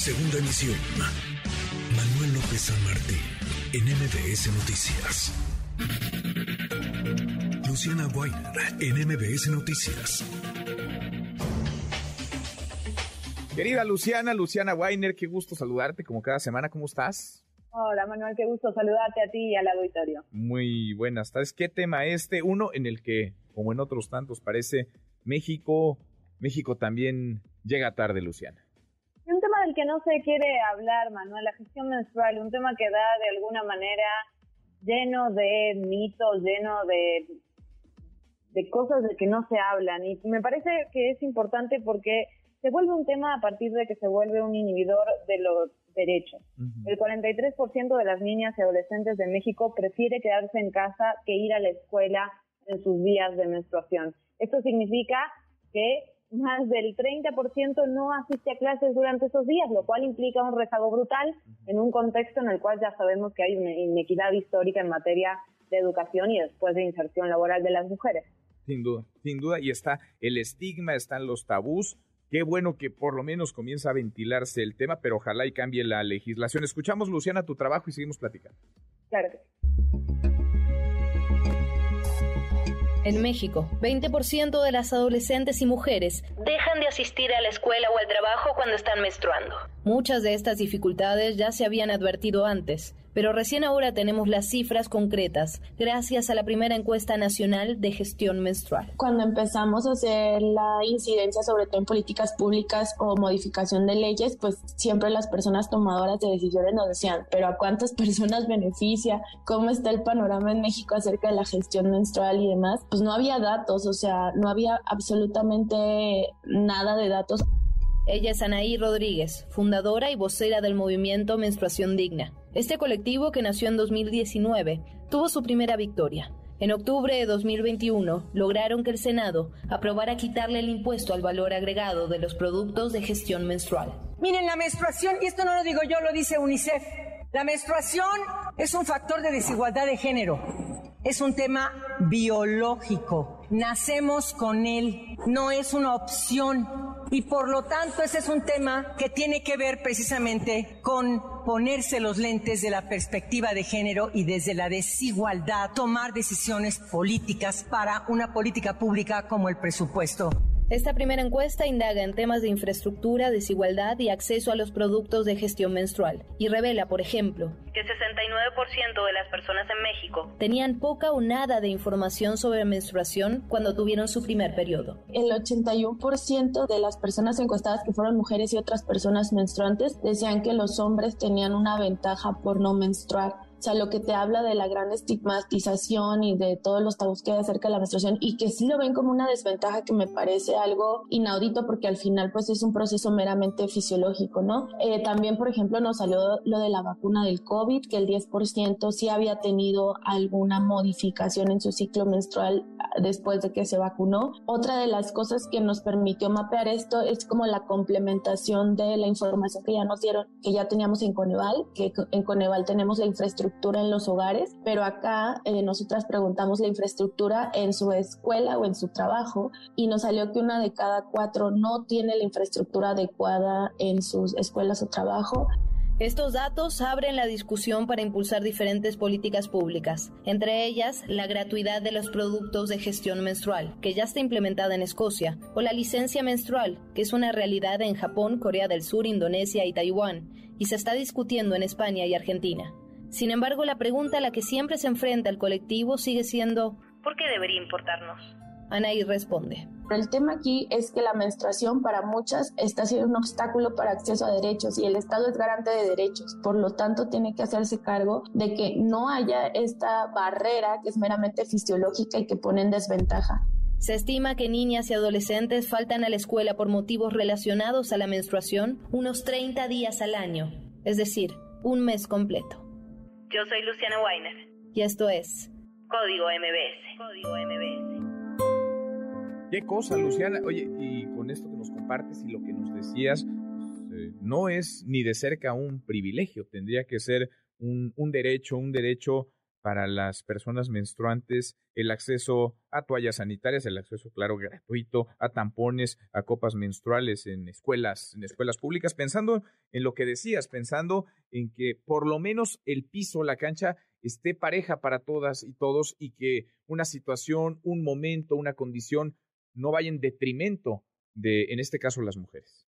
Segunda emisión. Manuel López San Martín, en MBS Noticias. Luciana Weiner, en MBS Noticias. Querida Luciana, Luciana Weiner, qué gusto saludarte como cada semana. ¿Cómo estás? Hola Manuel, qué gusto saludarte a ti y al auditorio. Muy buenas tardes. ¿Qué tema este? Uno en el que, como en otros tantos, parece México, México también llega tarde, Luciana. Del que no se quiere hablar, Manuel, la gestión menstrual, un tema que da de alguna manera lleno de mitos, lleno de, de cosas de que no se hablan. Y me parece que es importante porque se vuelve un tema a partir de que se vuelve un inhibidor de los derechos. El 43% de las niñas y adolescentes de México prefiere quedarse en casa que ir a la escuela en sus días de menstruación. Esto significa que más del 30% no asiste a clases durante esos días, lo cual implica un rezago brutal en un contexto en el cual ya sabemos que hay una inequidad histórica en materia de educación y después de inserción laboral de las mujeres. Sin duda, sin duda, y está el estigma, están los tabús, Qué bueno que por lo menos comienza a ventilarse el tema, pero ojalá y cambie la legislación. Escuchamos, Luciana, tu trabajo y seguimos platicando. Claro que sí. En México, 20% de las adolescentes y mujeres dejan de asistir a la escuela o al trabajo cuando están menstruando. Muchas de estas dificultades ya se habían advertido antes, pero recién ahora tenemos las cifras concretas, gracias a la primera encuesta nacional de gestión menstrual. Cuando empezamos a hacer la incidencia, sobre todo en políticas públicas o modificación de leyes, pues siempre las personas tomadoras de decisiones nos decían, pero ¿a cuántas personas beneficia? ¿Cómo está el panorama en México acerca de la gestión menstrual y demás? Pues no había datos, o sea, no había absolutamente nada de datos. Ella es Anaí Rodríguez, fundadora y vocera del movimiento Menstruación Digna. Este colectivo, que nació en 2019, tuvo su primera victoria. En octubre de 2021 lograron que el Senado aprobara quitarle el impuesto al valor agregado de los productos de gestión menstrual. Miren, la menstruación, y esto no lo digo yo, lo dice UNICEF, la menstruación es un factor de desigualdad de género. Es un tema biológico. Nacemos con él. No es una opción. Y por lo tanto, ese es un tema que tiene que ver precisamente con ponerse los lentes de la perspectiva de género y desde la desigualdad, tomar decisiones políticas para una política pública como el presupuesto. Esta primera encuesta indaga en temas de infraestructura, desigualdad y acceso a los productos de gestión menstrual y revela, por ejemplo, que 69% de las personas en México tenían poca o nada de información sobre menstruación cuando tuvieron su primer periodo. El 81% de las personas encuestadas que fueron mujeres y otras personas menstruantes decían que los hombres tenían una ventaja por no menstruar. O sea, lo que te habla de la gran estigmatización y de todos los tabús que hay acerca de la menstruación y que sí lo ven como una desventaja que me parece algo inaudito porque al final pues es un proceso meramente fisiológico, ¿no? Eh, también, por ejemplo, nos salió lo de la vacuna del COVID, que el 10% sí había tenido alguna modificación en su ciclo menstrual después de que se vacunó. Otra de las cosas que nos permitió mapear esto es como la complementación de la información que ya nos dieron, que ya teníamos en Coneval, que en Coneval tenemos la infraestructura en los hogares, pero acá eh, nosotras preguntamos la infraestructura en su escuela o en su trabajo y nos salió que una de cada cuatro no tiene la infraestructura adecuada en sus escuelas o trabajo. Estos datos abren la discusión para impulsar diferentes políticas públicas, entre ellas la gratuidad de los productos de gestión menstrual, que ya está implementada en Escocia, o la licencia menstrual, que es una realidad en Japón, Corea del Sur, Indonesia y Taiwán, y se está discutiendo en España y Argentina. Sin embargo, la pregunta a la que siempre se enfrenta el colectivo sigue siendo ¿por qué debería importarnos? Anaí responde. El tema aquí es que la menstruación para muchas está siendo un obstáculo para acceso a derechos y el Estado es garante de derechos. Por lo tanto, tiene que hacerse cargo de que no haya esta barrera que es meramente fisiológica y que pone en desventaja. Se estima que niñas y adolescentes faltan a la escuela por motivos relacionados a la menstruación unos 30 días al año, es decir, un mes completo. Yo soy Luciana Weiner. Y esto es Código MBS. Código MBS. Qué cosa, Luciana. Oye, y con esto que nos compartes y lo que nos decías, pues, eh, no es ni de cerca un privilegio, tendría que ser un, un derecho, un derecho para las personas menstruantes el acceso a toallas sanitarias, el acceso, claro, gratuito, a tampones, a copas menstruales en escuelas, en escuelas públicas, pensando en lo que decías, pensando en que por lo menos el piso, la cancha, esté pareja para todas y todos y que una situación, un momento, una condición no vaya en detrimento de, en este caso, las mujeres.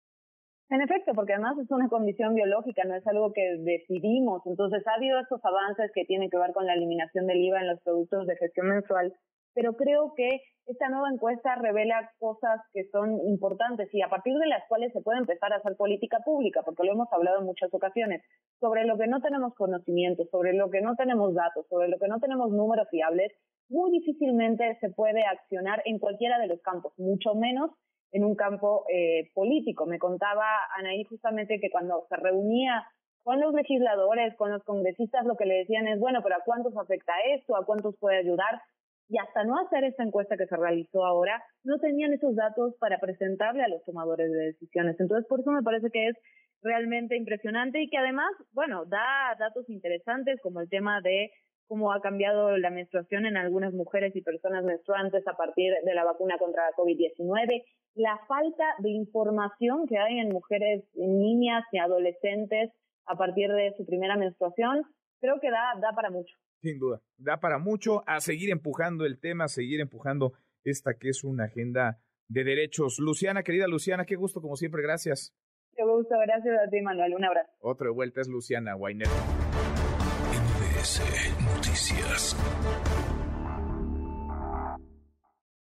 En efecto, porque además es una condición biológica, no es algo que decidimos. Entonces, ha habido estos avances que tienen que ver con la eliminación del IVA en los productos de gestión mensual, pero creo que esta nueva encuesta revela cosas que son importantes y a partir de las cuales se puede empezar a hacer política pública, porque lo hemos hablado en muchas ocasiones, sobre lo que no tenemos conocimiento, sobre lo que no tenemos datos, sobre lo que no tenemos números fiables, muy difícilmente se puede accionar en cualquiera de los campos, mucho menos en un campo eh, político. Me contaba Anaí justamente que cuando se reunía con los legisladores, con los congresistas, lo que le decían es, bueno, pero ¿a cuántos afecta esto? ¿A cuántos puede ayudar? Y hasta no hacer esta encuesta que se realizó ahora, no tenían esos datos para presentarle a los tomadores de decisiones. Entonces, por eso me parece que es realmente impresionante y que además, bueno, da datos interesantes como el tema de cómo ha cambiado la menstruación en algunas mujeres y personas menstruantes a partir de la vacuna contra la COVID-19, la falta de información que hay en mujeres, en niñas y adolescentes a partir de su primera menstruación, creo que da, da para mucho. Sin duda, da para mucho a seguir empujando el tema, a seguir empujando esta que es una agenda de derechos. Luciana, querida Luciana, qué gusto como siempre, gracias. Qué gusto, gracias a ti, Manuel. Un abrazo. Otra vuelta es Luciana Guainet. Noticias.